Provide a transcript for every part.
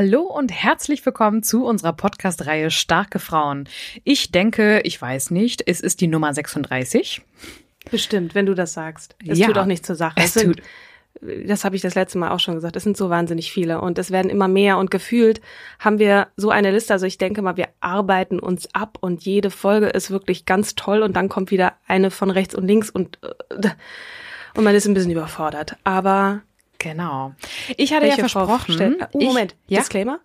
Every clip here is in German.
Hallo und herzlich willkommen zu unserer Podcast-Reihe Starke Frauen. Ich denke, ich weiß nicht, es ist die Nummer 36. Bestimmt, wenn du das sagst. Es Ja. tut auch nicht zur Sache. Es sind, tut- das habe ich das letzte Mal auch schon gesagt. Es sind so wahnsinnig viele und es werden immer mehr und gefühlt haben wir so eine Liste. Also ich denke mal, wir arbeiten uns ab und jede Folge ist wirklich ganz toll und dann kommt wieder eine von rechts und links und äh, und man ist ein bisschen überfordert. Aber Genau. Ich hatte welche ja Frau versprochen. stellt- Oh, ich- Moment, ja? Disclaimer.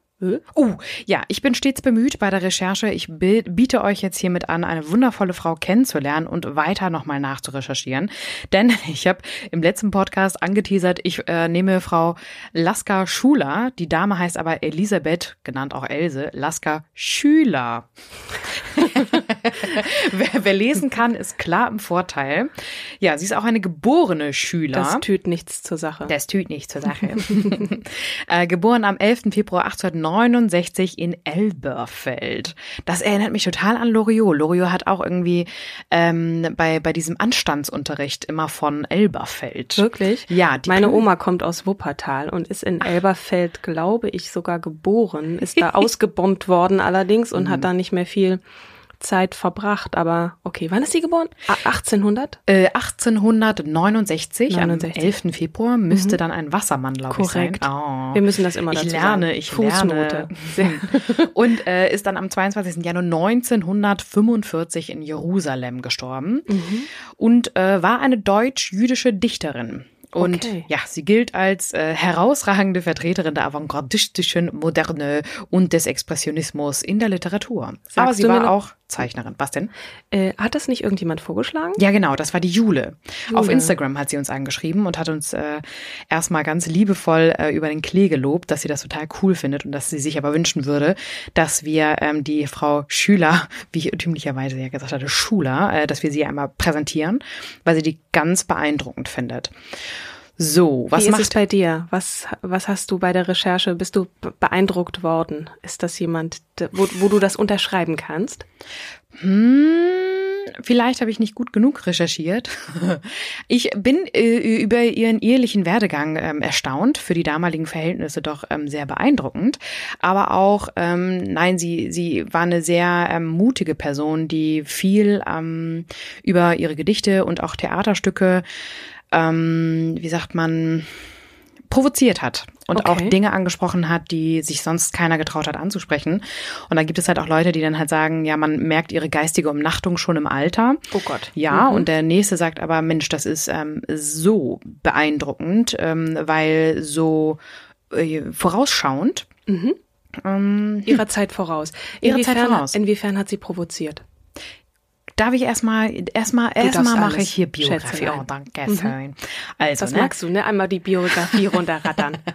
Oh, ja, ich bin stets bemüht bei der Recherche. Ich bi- biete euch jetzt hiermit an, eine wundervolle Frau kennenzulernen und weiter nochmal nachzurecherchieren. Denn ich habe im letzten Podcast angeteasert, ich äh, nehme Frau Laska Schuler. Die Dame heißt aber Elisabeth, genannt auch Else, Laska Schüler. wer, wer lesen kann, ist klar im Vorteil. Ja, sie ist auch eine geborene Schüler. Das tut nichts zur Sache. Das tut nicht zur Sache. äh, geboren am 11. Februar 1869 in Elberfeld. Das erinnert mich total an Loriot. Loriot hat auch irgendwie ähm, bei, bei diesem Anstandsunterricht immer von Elberfeld. Wirklich? Ja, Meine Pl- Oma kommt aus Wuppertal und ist in Elberfeld, glaube ich, sogar geboren. Ist da ausgebombt worden allerdings und Mhm. hat da nicht mehr viel Zeit verbracht. Aber okay, wann ist sie geboren? A- 1800? Äh, 1869, 69. am 11. Februar, müsste dann ein Wassermann, glaube ich, sein. Korrekt. Oh. Wir müssen das immer Ich dazu lerne, sagen. ich Fußnote. lerne. Und äh, ist dann am 22. Januar 1945 in Jerusalem gestorben Mhm. und äh, war eine deutsch-jüdische Dichterin. Und Okay. ja, sie gilt als äh, herausragende Vertreterin der avantgardistischen Moderne und des Expressionismus in der Literatur. Aber sie war noch- auch Zeichnerin. Was denn? Äh, hat das nicht irgendjemand vorgeschlagen? Ja, genau, das war die Jule. Auf Jule. Instagram hat sie uns angeschrieben und hat uns äh, erstmal ganz liebevoll äh, über den Klee gelobt, dass sie das total cool findet und dass sie sich aber wünschen würde, dass wir ähm, die Frau Schüler, wie ich irrtümlicherweise ja gesagt hatte, Schuler, äh, dass wir sie einmal präsentieren, weil sie die ganz beeindruckend findet. So, was Wie ist macht es bei dir? Was, was hast du bei der Recherche? Bist du be- beeindruckt worden? Ist das jemand, wo, wo du das unterschreiben kannst? Hm, vielleicht habe ich nicht gut genug recherchiert. Ich bin äh, über ihren ehelichen Werdegang ähm, erstaunt, für die damaligen Verhältnisse doch ähm, sehr beeindruckend. Aber auch, ähm, nein, sie, sie war eine sehr ähm, mutige Person, die viel ähm, über ihre Gedichte und auch Theaterstücke, ähm, wie sagt man, provoziert hat und Okay. auch Dinge angesprochen hat, die sich sonst keiner getraut hat anzusprechen. Und dann gibt es halt auch Leute, die dann halt sagen, ja, man merkt ihre geistige Umnachtung schon im Alter. Oh Gott. Ja, und der nächste sagt aber, Mensch, das ist ähm, so beeindruckend, ähm, weil so äh, vorausschauend. Ähm, Ihrer Zeit voraus. Ihrer Zeit voraus. Inwiefern hat sie provoziert? Darf ich erstmal, erstmal, erstmal mache ich hier Biografie. Oh, danke schön. Also, Das ne? magst du, ne? Einmal die Biografie runterrattern.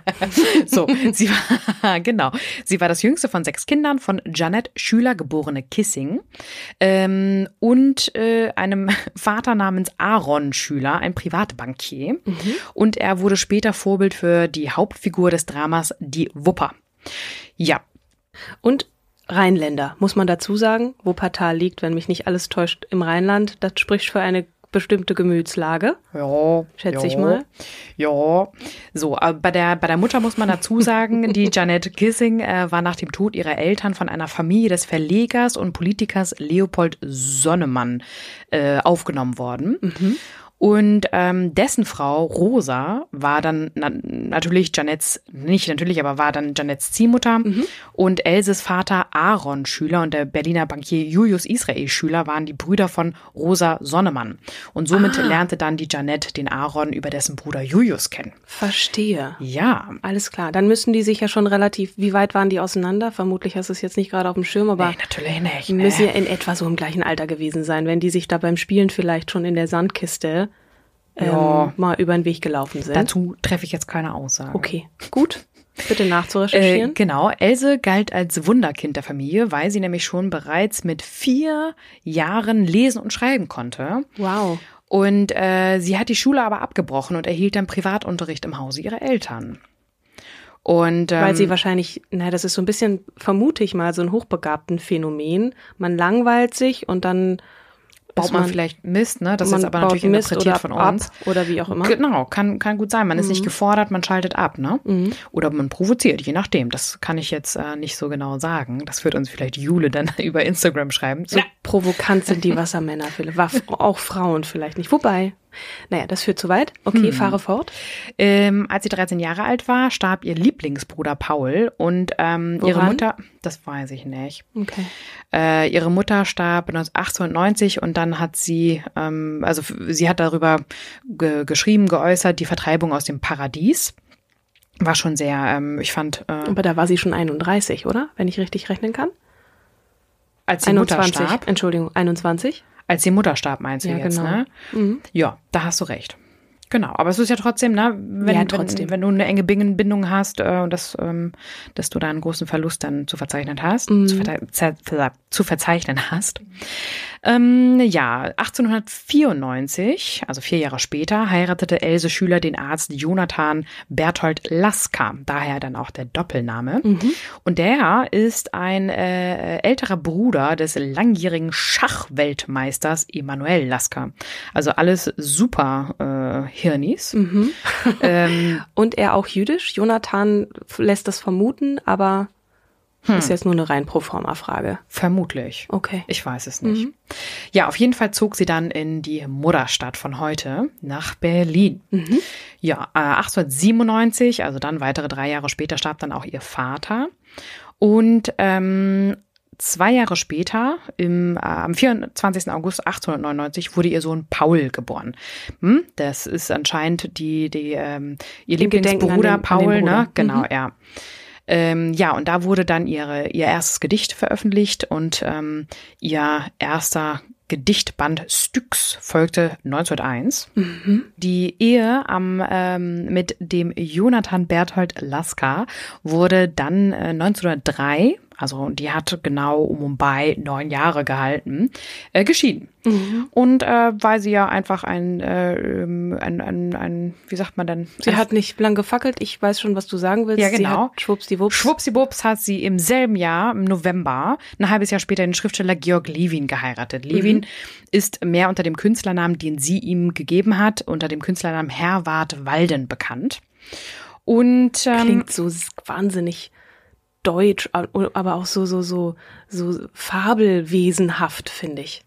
So, sie war, genau. Sie war das jüngste von sechs Kindern von Janet Schüler, geborene Kissing, ähm, und äh, einem Vater namens Aaron Schüler, ein Privatbankier. Und er wurde später Vorbild für die Hauptfigur des Dramas Die Wupper. Ja, Und Rheinländer, muss man dazu sagen. Wuppertal liegt, wenn mich nicht alles täuscht, im Rheinland. Das spricht für eine bestimmte Gemütslage. Ja, Schätze ja, ich mal. Ja, so, aber bei der, bei der Mutter muss man dazu sagen, die Janet Kissing äh, war nach dem Tod ihrer Eltern von einer Familie des Verlegers und Politikers Leopold Sonnemann äh, aufgenommen worden. Und ähm, dessen Frau Rosa war dann na natürlich Janets, nicht natürlich, aber war dann Janets Ziehmutter. Mhm. Und Elses Vater Aaron Schüler und der Berliner Bankier Julius Israel Schüler waren die Brüder von Rosa Sonnemann. Und somit ah. lernte dann die Janet den Aaron über dessen Bruder Julius kennen. Verstehe. Ja. Alles klar. Dann müssen die sich ja schon relativ, wie weit waren die auseinander? Vermutlich hast du es jetzt nicht gerade auf dem Schirm, aber. Nee, natürlich nicht. Müssen ja in etwa so im gleichen Alter gewesen sein, wenn die sich da beim Spielen vielleicht schon in der Sandkiste ja. ähm, mal über den Weg gelaufen sind. Dazu treffe ich jetzt keine Aussage. Okay, gut. Bitte nachzurecherchieren. Äh, genau, Else galt als Wunderkind der Familie, weil sie nämlich schon bereits mit vier Jahren lesen und schreiben konnte. Wow. Und äh, sie hat die Schule aber abgebrochen und erhielt dann Privatunterricht im Hause ihrer Eltern. Und, ähm, Weil sie wahrscheinlich, na, das ist so ein bisschen, vermute ich mal, so ein hochbegabten Phänomen. Man langweilt sich und dann baut man, man, vielleicht Mist, ne? Das ist aber natürlich Mist interpretiert von uns. oder wie auch immer. Genau, kann, kann gut sein. Man mhm. ist nicht mhm. gefordert, man schaltet ab, ne? Mhm. Oder man provoziert, je nachdem. Das kann ich jetzt äh, nicht so genau sagen. Das wird uns vielleicht Jule dann über Instagram schreiben. So ja. provokant sind die Wassermänner, Philipp. Auch Frauen vielleicht nicht. Wobei, naja, das führt zu weit. Okay, hm. fahre fort. Ähm, als sie 13 Jahre alt war, starb ihr Lieblingsbruder Paul und ähm, ihre Mutter, das weiß ich nicht. Okay. Äh, ihre Mutter starb 1890 und dann hat sie, ähm, also sie hat darüber ge geschrieben, geäußert, die Vertreibung aus dem Paradies. War schon sehr, ähm, ich fand. Äh, Aber da war sie schon 31, oder? Wenn ich richtig rechnen kann. Als die 21, Mutter starb. Entschuldigung, 21. Als die Mutter starb, meinst du ja, jetzt, genau. ne? Mhm. Ja, da hast du recht. Genau, aber es ist ja trotzdem, ne, wenn, ja, trotzdem. wenn, wenn du eine enge Bindung hast äh, und das, ähm, dass du da einen großen Verlust dann zu verzeichnen hast, mhm. zu, ver zu, verzeichnen hast. Ähm, ja, 1894, also vier Jahre später, heiratete Else Schüler den Arzt Jonathan Berthold Lasker, daher dann auch der Doppelname. Mhm. Und der ist ein äh, älterer Bruder des langjährigen Schachweltmeisters Emanuel Lasker. Also alles super äh, Hirnis. Mhm. ähm, Und er auch jüdisch? Jonathan lässt das vermuten, aber hm. Ist jetzt nur eine rein pro forma Frage. Vermutlich. Okay. Ich weiß es nicht. Mhm. Ja, auf jeden Fall zog sie dann in die Mutterstadt von heute nach Berlin. Mhm. Ja, äh, 1897, also dann weitere drei Jahre später, starb dann auch ihr Vater. Und ähm, Zwei Jahre später, im, äh, am 24. August 1899, wurde ihr Sohn Paul geboren. Hm? Das ist anscheinend die, die ähm, ihr Lieblingsbruder Paul, ne? Genau, mhm. ja. Ähm, ja, und da wurde dann ihre, ihr erstes Gedicht veröffentlicht und ähm, ihr erster Gedichtband Styx folgte 1901. Mhm. Die Ehe am, ähm, mit dem Jonathan Berthold Lasker wurde dann äh, 1903 also die hat genau um und bei neun Jahre gehalten, äh, geschieden. Mhm. Und äh, weil sie ja einfach ein, äh, ähm, ein, ein, ein, wie sagt man denn? Sie hat nicht lang gefackelt, ich weiß schon, was du sagen willst. Ja, genau. Sie hat schwuppsdiwupps. Schwuppsdiwupps hat sie im selben Jahr, im November, ein halbes Jahr später den Schriftsteller Georg Levin geheiratet. Levin mhm. ist mehr unter dem Künstlernamen, den sie ihm gegeben hat, unter dem Künstlernamen Herwart Walden bekannt. Und ähm, klingt so wahnsinnig deutsch, aber auch so, so, so, so fabelwesenhaft, finde ich.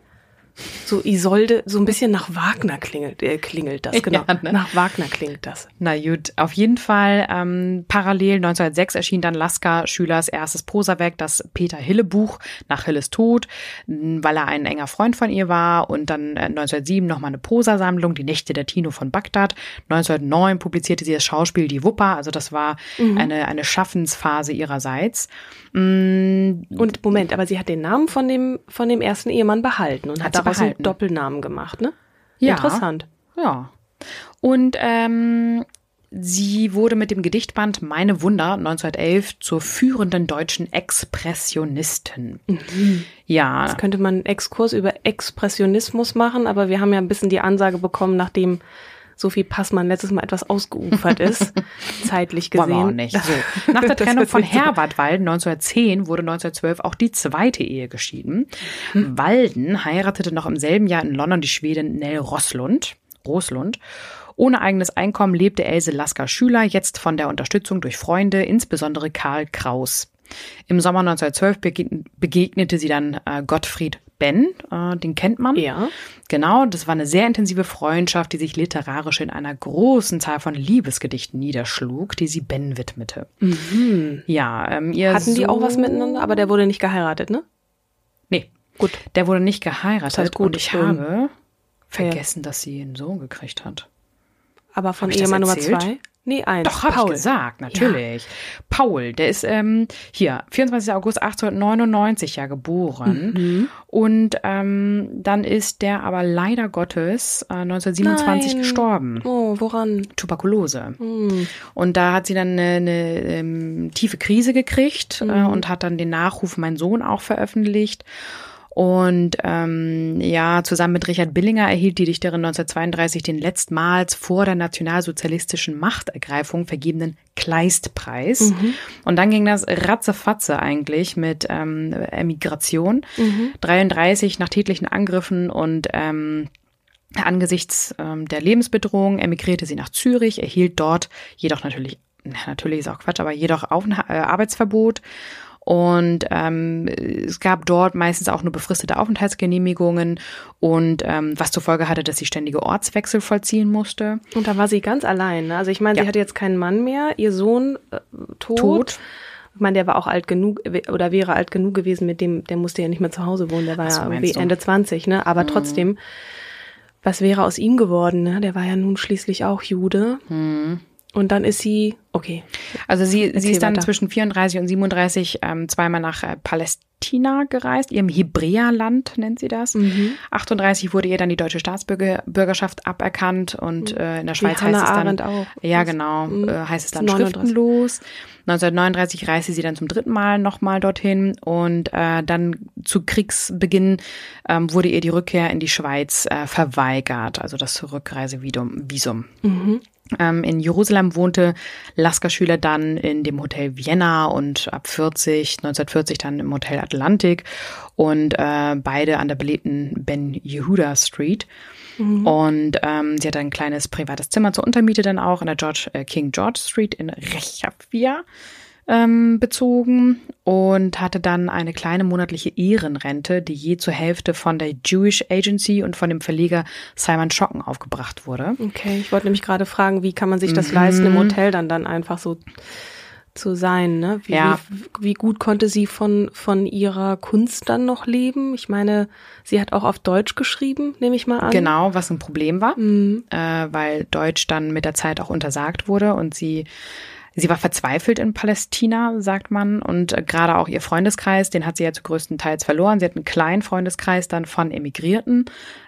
So Isolde, so ein bisschen nach Wagner klingelt, äh, klingelt das, genau. Ja, ne? Nach Wagner klingt das. Na gut, auf jeden Fall. Ähm, parallel 1906 erschien dann Lasker Schülers erstes Prosawerk, das Peter Hille Buch nach Hilles Tod, weil er ein enger Freund von ihr war. Und dann äh, 1907 nochmal eine Prosasammlung, Die Nächte der Tino von Bagdad. 1909 publizierte sie das Schauspiel Die Wupper. Also das war mhm. eine, eine Schaffensphase ihrerseits. Mm, und Moment, aber sie hat den Namen von dem, von dem ersten Ehemann behalten und hat, hat daraus behalten. einen Doppelnamen gemacht, ne? Ja. Interessant. Ja. Und ähm, sie wurde mit dem Gedichtband Meine Wunder 1911 zur führenden deutschen Expressionistin. Mhm. Ja. Jetzt könnte man einen Exkurs über Expressionismus machen, aber wir haben ja ein bisschen die Ansage bekommen, nachdem Sophie Passmann letztes Mal etwas ausgeufert ist, zeitlich gesehen. Wollen wir auch nicht. So. Nach der Trennung von Herbert Walden 1910 wurde 1912 auch die zweite Ehe geschieden. Hm. Walden heiratete noch im selben Jahr in London die Schwedin Nell Roslund. Roslund. Ohne eigenes Einkommen lebte Else Lasker Schüler jetzt von der Unterstützung durch Freunde, insbesondere Karl Kraus. Im Sommer 1912 begegnete sie dann äh, Gottfried Ben, äh, den kennt man. Ja. Genau, das war eine sehr intensive Freundschaft, die sich literarisch in einer großen Zahl von Liebesgedichten niederschlug, die sie Ben widmete. Ja, ähm, ihr Mhm. Hatten die auch was miteinander? Aber der wurde nicht geheiratet, ne? Nee, Gut. der wurde nicht geheiratet. Das heißt gut, und ich schön. habe vergessen, dass sie einen Sohn gekriegt hat. Aber von Ehemann Nummer zwei? Nee, eins. Doch, habe ich Paul. gesagt, natürlich. Paul, der ist ähm, hier, 24. August 1899 ja geboren. Mhm. Und ähm, dann ist der aber leider Gottes äh, 1927 Nein. gestorben. Oh, woran? Tuberkulose. Hm. Und da hat sie dann eine, eine ähm, tiefe Krise gekriegt äh, und hat dann den Nachruf Mein Sohn auch veröffentlicht. Und ähm, ja, zusammen mit Richard Billinger erhielt die Dichterin 1932 den letztmals vor der nationalsozialistischen Machtergreifung vergebenen Kleistpreis. Und dann ging das ratzefatze eigentlich mit ähm, Emigration. 33 nach tätlichen Angriffen und ähm, Angesichts ähm, der Lebensbedrohung emigrierte sie nach Zürich, erhielt dort jedoch natürlich, na, natürlich ist auch Quatsch, aber jedoch Aufenha äh, Arbeitsverbot. Und ähm, es gab dort meistens auch nur befristete Aufenthaltsgenehmigungen und ähm, was zur Folge hatte, dass sie ständige Ortswechsel vollziehen musste. Und da war sie ganz allein. Ne? Also ich meine, Ja. sie hatte jetzt keinen Mann mehr, ihr Sohn äh, tot. Tot. Ich meine, der war auch alt genug äh, oder wäre alt genug gewesen, mit dem, der musste ja nicht mehr zu Hause wohnen, der war ja irgendwie du? Mhm. Ende 20, ne? Aber trotzdem, was wäre aus ihm geworden, ne? Der war ja nun schließlich auch Jude. Mhm. Und dann ist sie, okay. Also sie, sie ist dann weiter. zwischen 34 und 37 ähm, zweimal nach äh, Palästina gereist, ihrem Hebräerland nennt sie das. Mhm. 38 wurde ihr dann die deutsche Staatsbürgerschaft aberkannt und äh, in der Schweiz Mhm. Heißt es dann auch. ja genau Mhm. äh, heißt es dann 39. schriftenlos. 1939 reiste sie dann zum dritten Mal nochmal dorthin und äh, dann zu Kriegsbeginn ähm, wurde ihr die Rückkehr in die Schweiz äh, verweigert, also das Rückreisevisum. Visum. Mhm. Ähm, in Jerusalem wohnte Lasker Schüler dann in dem Hotel Vienna und ab 40, 1940 dann im Hotel Atlantik und äh, beide an der belebten Ben Yehuda Street. Und ähm, sie hatte ein kleines privates Zimmer zur Untermiete dann auch in der George, äh, King George Street in Rechavia ähm, bezogen und hatte dann eine kleine monatliche Ehrenrente, die je zur Hälfte von der Jewish Agency und von dem Verleger Simon Schocken aufgebracht wurde. Okay, ich wollte nämlich gerade fragen, wie kann man sich das Mhm. leisten, im Hotel dann dann einfach so zu sein, ne? Wie, Ja. wie, wie gut konnte sie von, von ihrer Kunst dann noch leben? Ich meine, sie hat auch auf Deutsch geschrieben, nehme ich mal an. Genau, was ein Problem war, Mhm. äh, weil Deutsch dann mit der Zeit auch untersagt wurde und sie Sie war verzweifelt in Palästina, sagt man, und äh, gerade auch ihr Freundeskreis, den hat sie ja zu größten Teils verloren. Sie hat einen kleinen Freundeskreis dann von Emigrierten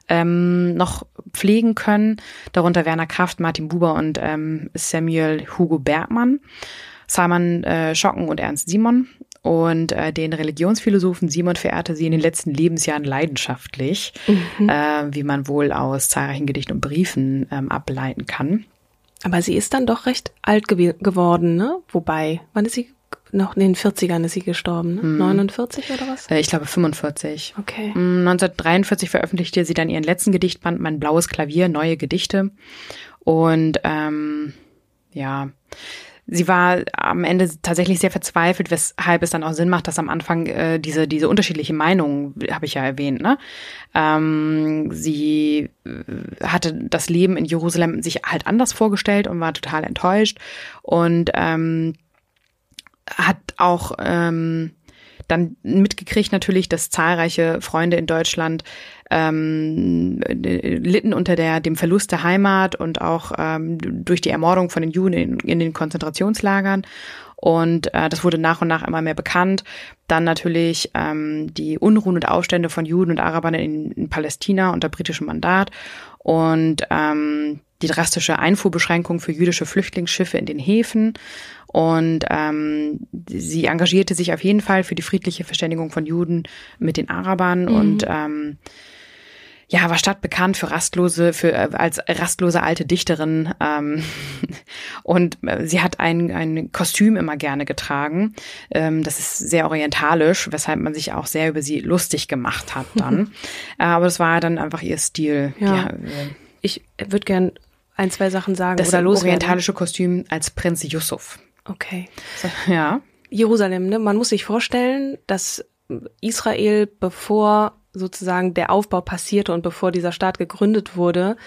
ähm, noch pflegen können, darunter Werner Kraft, Martin Buber und ähm, Samuel Hugo Bergmann, Simon äh, Schocken und Ernst Simon. Und äh, den Religionsphilosophen Simon verehrte sie in den letzten Lebensjahren leidenschaftlich, äh, wie man wohl aus zahlreichen Gedichten und Briefen ähm, ableiten kann. Aber sie ist dann doch recht alt gew geworden, ne? Wobei, wann ist sie? Noch in den 40ern ist sie gestorben, ne? 49 oder was? Äh, ich glaube 45. Okay. Mm, 1943 veröffentlichte sie dann ihren letzten Gedichtband, Mein blaues Klavier, neue Gedichte. Und ähm, ja, sie war am Ende tatsächlich sehr verzweifelt, weshalb es dann auch Sinn macht, dass am Anfang äh, diese diese unterschiedliche Meinung, habe ich ja erwähnt, ne? Ähm, sie äh, hatte das Leben in Jerusalem sich halt anders vorgestellt und war total enttäuscht und ähm, hat auch ähm, dann mitgekriegt natürlich, dass zahlreiche Freunde in Deutschland ähm, äh, litten unter der, dem Verlust der Heimat und auch ähm, durch die Ermordung von den Juden in, in den Konzentrationslagern. Und äh, das wurde nach und nach immer mehr bekannt. Dann natürlich ähm, die Unruhen und Aufstände von Juden und Arabern in, in Palästina unter britischem Mandat und ähm, die drastische Einfuhrbeschränkung für jüdische Flüchtlingsschiffe in den Häfen. Und ähm, sie engagierte sich auf jeden Fall für die friedliche Verständigung von Juden mit den Arabern und ähm, ja, war stadtbekannt für rastlose, für äh, als rastlose alte Dichterin. Ähm, und äh, sie hat ein, ein Kostüm immer gerne getragen. Ähm, das ist sehr orientalisch, weshalb man sich auch sehr über sie lustig gemacht hat dann. äh, aber das war dann einfach ihr Stil. Ja. Äh, Ich würde gern ein, zwei Sachen sagen das oder loswerden. orientalische Kostüm als Prinz Yusuf. Okay. Ja. Jerusalem, ne? Man muss sich vorstellen, dass Israel, bevor sozusagen der Aufbau passierte und bevor dieser Staat gegründet wurde,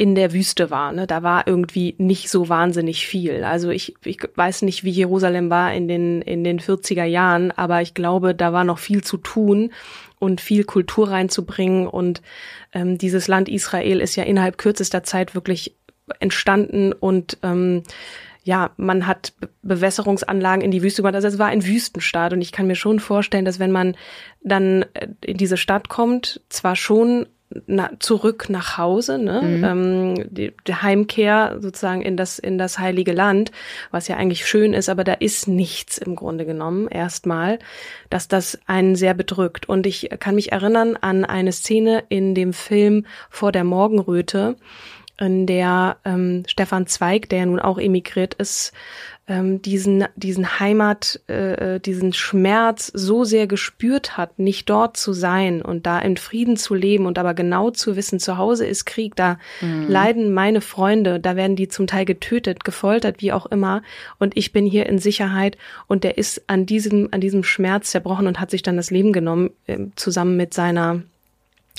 in der Wüste war. Ne? Da war irgendwie nicht so wahnsinnig viel. Also ich, ich weiß nicht, wie Jerusalem war in den, in den 40er Jahren, aber ich glaube, da war noch viel zu tun und viel Kultur reinzubringen. Und ähm, dieses Land Israel ist ja innerhalb kürzester Zeit wirklich entstanden und ähm, ja, man hat Bewässerungsanlagen in die Wüste gemacht. Also es war ein Wüstenstaat und ich kann mir schon vorstellen, dass wenn man dann äh, in diese Stadt kommt, zwar schon na, zurück nach Hause, ne? Mhm. Ähm, die, die Heimkehr sozusagen in das in das heilige Land, was ja eigentlich schön ist, aber da ist nichts im Grunde genommen erstmal, dass das einen sehr bedrückt. Und ich kann mich erinnern an eine Szene in dem Film Vor der Morgenröte, in der ähm, Stefan Zweig, der ja nun auch emigriert ist, ähm, diesen, diesen Heimat, äh, äh, diesen Schmerz so sehr gespürt hat, nicht dort zu sein und da in Frieden zu leben und aber genau zu wissen, zu Hause ist Krieg, da mhm. leiden meine Freunde, da werden die zum Teil getötet, gefoltert, wie auch immer, und ich bin hier in Sicherheit und der ist an diesem, an diesem Schmerz zerbrochen und hat sich dann das Leben genommen, äh, zusammen mit seiner,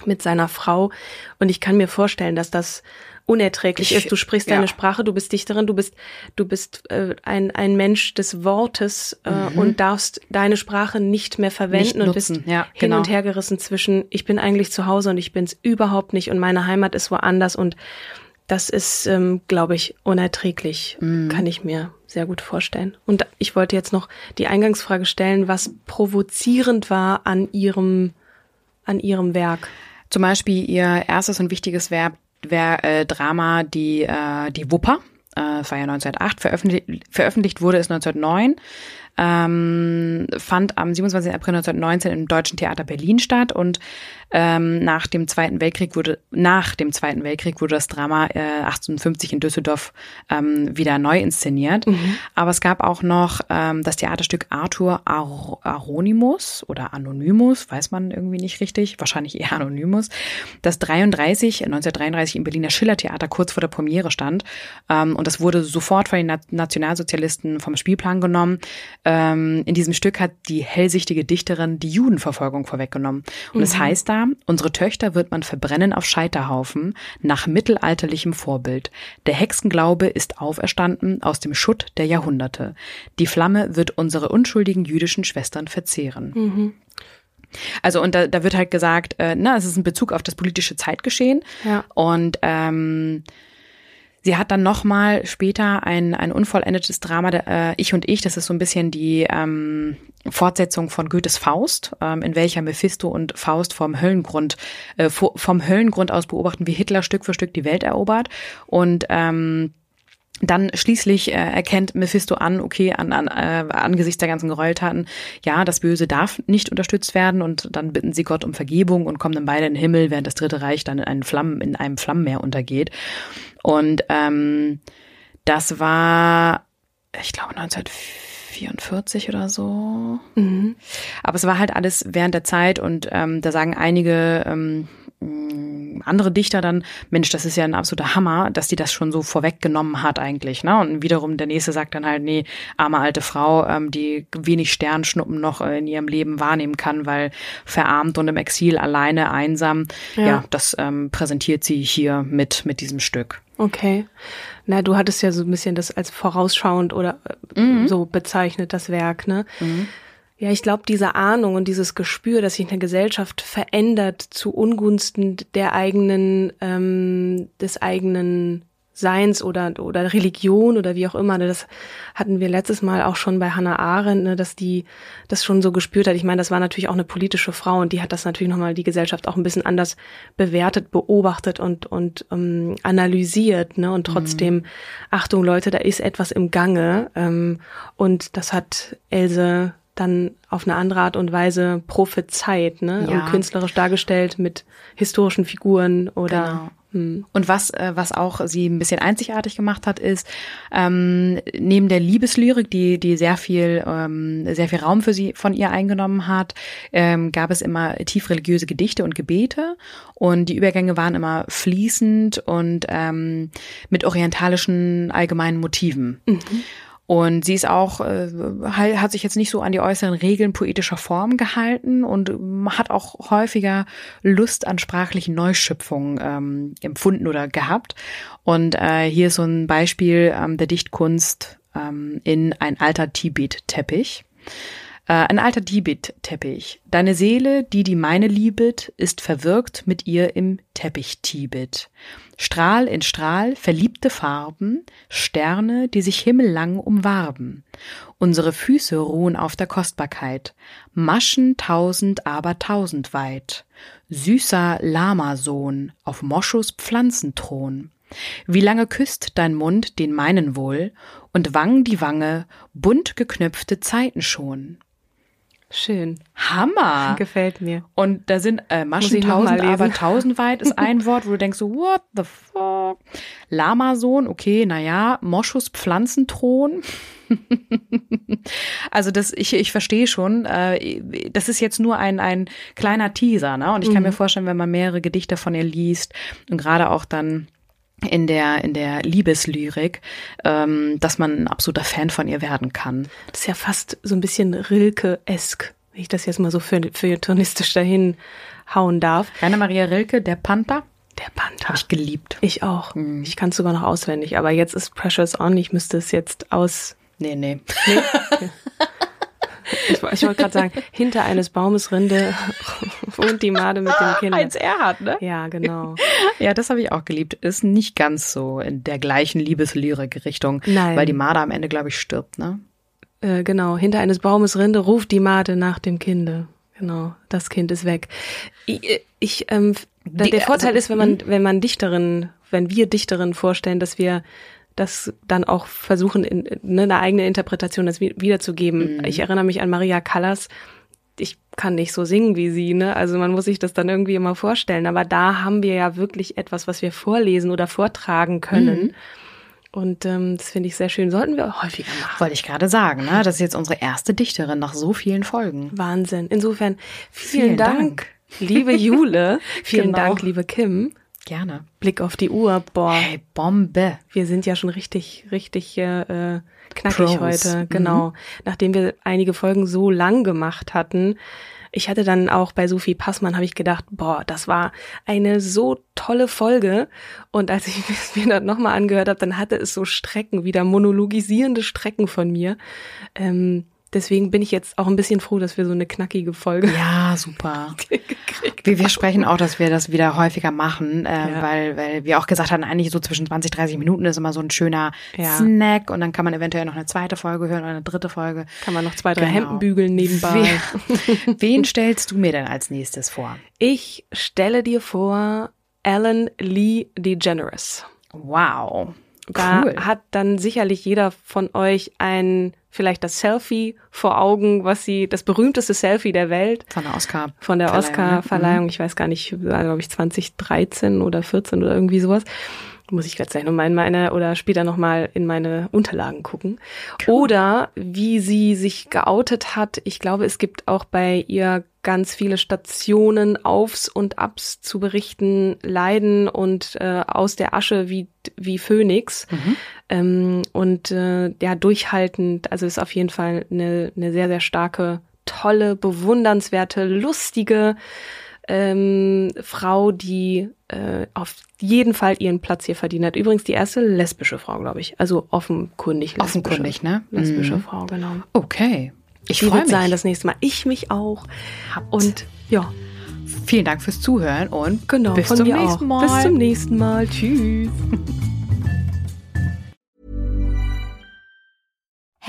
mit seiner Frau. Und ich kann mir vorstellen, dass das unerträglich ich, ist. Du sprichst ja. deine Sprache, du bist Dichterin, du bist, du bist äh, ein, ein Mensch des Wortes äh, mhm. und darfst deine Sprache nicht mehr verwenden nicht und bist ja, hin genau. und her gerissen zwischen, ich bin eigentlich zu Hause und ich bin's überhaupt nicht und meine Heimat ist woanders und das ist, ähm, glaube ich, unerträglich, mhm. kann ich mir sehr gut vorstellen. Und ich wollte jetzt noch die Eingangsfrage stellen, was provozierend war an ihrem, an ihrem Werk. Zum Beispiel ihr erstes und wichtiges Verb, wär, äh, Drama die, äh, die Wupper. Äh, es war ja 1908, veröffentlicht, veröffentlicht wurde es 1909 ähm, fand am 27. April 1919 im Deutschen Theater Berlin statt und ähm, nach dem Zweiten Weltkrieg wurde nach dem Zweiten Weltkrieg wurde das Drama äh, 1850 in Düsseldorf ähm, wieder neu inszeniert. Mhm. Aber es gab auch noch ähm, das Theaterstück Arthur Ar Aronimus oder Anonymus, weiß man irgendwie nicht richtig, wahrscheinlich eher Anonymus, das 33 1933 im Berliner Schillertheater kurz vor der Premiere stand ähm, und das wurde sofort von den Nationalsozialisten vom Spielplan genommen. Ähm, in diesem Stück hat die hellsichtige Dichterin die Judenverfolgung vorweggenommen. Und mhm. es heißt da, unsere Töchter wird man verbrennen auf Scheiterhaufen nach mittelalterlichem Vorbild. Der Hexenglaube ist auferstanden aus dem Schutt der Jahrhunderte. Die Flamme wird unsere unschuldigen jüdischen Schwestern verzehren. Mhm. Also und da, da wird halt gesagt, äh, na, es ist ein Bezug auf das politische Zeitgeschehen. Ja. Und ähm, Sie hat dann nochmal später ein, ein unvollendetes Drama, äh, Ich und Ich, das ist so ein bisschen die ähm, Fortsetzung von Goethes Faust, ähm, in welcher Mephisto und Faust vom Höllengrund, äh, vom Höllengrund aus beobachten, wie Hitler Stück für Stück die Welt erobert. Und ähm, dann schließlich äh, erkennt Mephisto an, okay, an, an, äh, angesichts der ganzen Gräueltaten, ja, das Böse darf nicht unterstützt werden und dann bitten sie Gott um Vergebung und kommen dann beide in den Himmel, während das Dritte Reich dann in, einen Flammen, in einem Flammenmeer untergeht. Und ähm, das war, ich glaube, 1944 oder so. Mhm. Aber es war halt alles während der Zeit und ähm, da sagen einige ähm, andere Dichter dann, Mensch, das ist ja ein absoluter Hammer, dass die das schon so vorweggenommen hat eigentlich. Ne? Und wiederum der nächste sagt dann halt, nee, arme alte Frau, ähm, die wenig Sternschnuppen noch äh, in ihrem Leben wahrnehmen kann, weil verarmt und im Exil alleine, einsam. Ja, ja das ähm, präsentiert sie hier mit, mit diesem Stück. Okay. Na, du hattest ja so ein bisschen das als vorausschauend oder äh, mhm. so bezeichnet, das Werk, ne? Mhm. Ja, ich glaube, diese Ahnung und dieses Gespür, dass sich eine Gesellschaft verändert zu Ungunsten der eigenen, ähm, des eigenen Seins oder, oder Religion oder wie auch immer. Ne, das hatten wir letztes Mal auch schon bei Hannah Arendt, ne, dass die das schon so gespürt hat. Ich meine, das war natürlich auch eine politische Frau und die hat das natürlich nochmal die Gesellschaft auch ein bisschen anders bewertet, beobachtet und, und ähm, analysiert. Ne, und trotzdem, mhm. Achtung Leute, da ist etwas im Gange. Ähm, und das hat Else dann auf eine andere Art und Weise prophezeit, ne? Ja. Und künstlerisch dargestellt mit historischen Figuren oder genau. Hm. Und was, äh, was auch sie ein bisschen einzigartig gemacht hat, ist ähm, neben der Liebeslyrik, die, die sehr viel, ähm, sehr viel Raum für sie von ihr eingenommen hat, ähm, gab es immer tief religiöse Gedichte und Gebete und die Übergänge waren immer fließend und ähm, mit orientalischen allgemeinen Motiven. Mhm. Und sie ist auch, äh, hat sich jetzt nicht so an die äußeren Regeln poetischer Form gehalten und hat auch häufiger Lust an sprachlichen Neuschöpfungen ähm, empfunden oder gehabt. Und äh, hier ist so ein Beispiel ähm, der Dichtkunst ähm, in ein alter Tibet-Teppich. Äh, ein alter Tibet-Teppich. Deine Seele, die die meine liebet, ist verwirkt mit ihr im Teppich Tibet. Strahl in Strahl, verliebte Farben, Sterne, die sich himmellang umwarben. Unsere Füße ruhen auf der Kostbarkeit, Maschen tausend, aber tausend weit. Süßer Lama-Sohn auf Moschus Pflanzenthron. Wie lange küsst dein Mund den meinen wohl und Wang die Wange, bunt geknöpfte Zeiten schon. Schön. Hammer. Gefällt mir. Und da sind äh, Maschen tausend, aber tausendweit ist ein Wort, wo du denkst so, what the fuck? Lamasohn, okay, naja, Moschus Pflanzenthron. also das, ich, ich verstehe schon, äh, das ist jetzt nur ein, ein kleiner Teaser, ne? Und ich kann mhm. mir vorstellen, wenn man mehrere Gedichte von ihr liest und gerade auch dann in der in der Liebeslyrik, ähm, dass man ein absoluter Fan von ihr werden kann. Das ist ja fast so ein bisschen Rilke-esk, wenn ich das jetzt mal so für, feuilletonistisch dahin hauen darf. Rainer Maria Rilke, der Panther. Der Panther. Habe ich geliebt. Ich auch. Mhm. Ich kann es sogar noch auswendig, aber jetzt ist Precious On. Ich müsste es jetzt aus. Nee, nee. nee? Ich, ich wollte gerade sagen, hinter eines Baumes Rinde wohnt die Made mit dem Kind. Heinz Erhard, ne? Ja, genau. Ja, das habe ich auch geliebt. Ist nicht ganz so in der gleichen Liebeslyrik-Richtung. Nein. Weil die Made am Ende, glaube ich, stirbt, ne? Äh, genau. Hinter eines Baumes Rinde ruft die Made nach dem Kinde. Genau. Das Kind ist weg. Ich, ich ähm, die, der Vorteil also, ist, wenn man, hm? wenn man Dichterinnen, wenn wir Dichterinnen vorstellen, dass wir das dann auch versuchen, in, ne, eine eigene Interpretation das wiederzugeben. Mhm. Ich erinnere mich an Maria Callas. Ich kann nicht so singen wie sie, ne? Also man muss sich das dann irgendwie immer vorstellen. Aber da haben wir ja wirklich etwas, was wir vorlesen oder vortragen können. Mhm. Und ähm, das finde ich sehr schön. Sollten wir häufiger machen. Wollte ich gerade sagen, ne? Das ist jetzt unsere erste Dichterin nach so vielen Folgen. Wahnsinn. Insofern vielen, vielen Dank, Dank, liebe Jule. vielen genau. Dank, liebe Kim. Gerne. Blick auf die Uhr, boah. Hey, Bombe. Wir sind ja schon richtig, richtig äh, knackig Pros. heute. Genau. Mhm. Nachdem wir einige Folgen so lang gemacht hatten. Ich hatte dann auch bei Sophie Passmann habe ich gedacht, boah, das war eine so tolle Folge. Und als ich mir das nochmal angehört habe, dann hatte es so Strecken, wieder monologisierende Strecken von mir. Ähm, Deswegen bin ich jetzt auch ein bisschen froh, dass wir so eine knackige Folge. Ja, super. wir, wir sprechen auch, dass wir das wieder häufiger machen, äh, ja. weil, weil wir auch gesagt haben, eigentlich so zwischen 20, 30 Minuten ist immer so ein schöner ja. Snack und dann kann man eventuell noch eine zweite Folge hören oder eine dritte Folge. Kann man noch zwei, drei genau. Hemden bügeln nebenbei. Wen, wen stellst du mir denn als nächstes vor? Ich stelle dir vor Alan Lee DeGeneres. Wow. Da cool. hat dann sicherlich jeder von euch ein vielleicht das Selfie vor Augen, was sie, das berühmteste Selfie der Welt. Von der Oscar. Von der Oscar-Verleihung, mhm. ich weiß gar nicht, glaube ich 2013 oder 14 oder irgendwie sowas. Muss ich gleich nochmal in meine oder später nochmal in meine Unterlagen gucken. Cool. Oder wie sie sich geoutet hat. Ich glaube, es gibt auch bei ihr ganz viele Stationen aufs und abs zu berichten, Leiden und äh, aus der Asche wie, wie Phönix. Mhm. Ähm, und äh, ja, durchhaltend, also ist auf jeden Fall eine, eine sehr, sehr starke, tolle, bewundernswerte, lustige ähm, Frau, die äh, auf jeden Fall ihren Platz hier verdient hat. Übrigens die erste lesbische Frau, glaube ich. Also offenkundig lesbische. Offenkundig, ne? Lesbische mhm. Frau, genau. Okay. Ich freue mich. sein das nächste Mal. Ich mich auch. Habt. Und ja. Vielen Dank fürs Zuhören und genau, bis zum nächsten Mal. Bis zum nächsten Mal. Tschüss.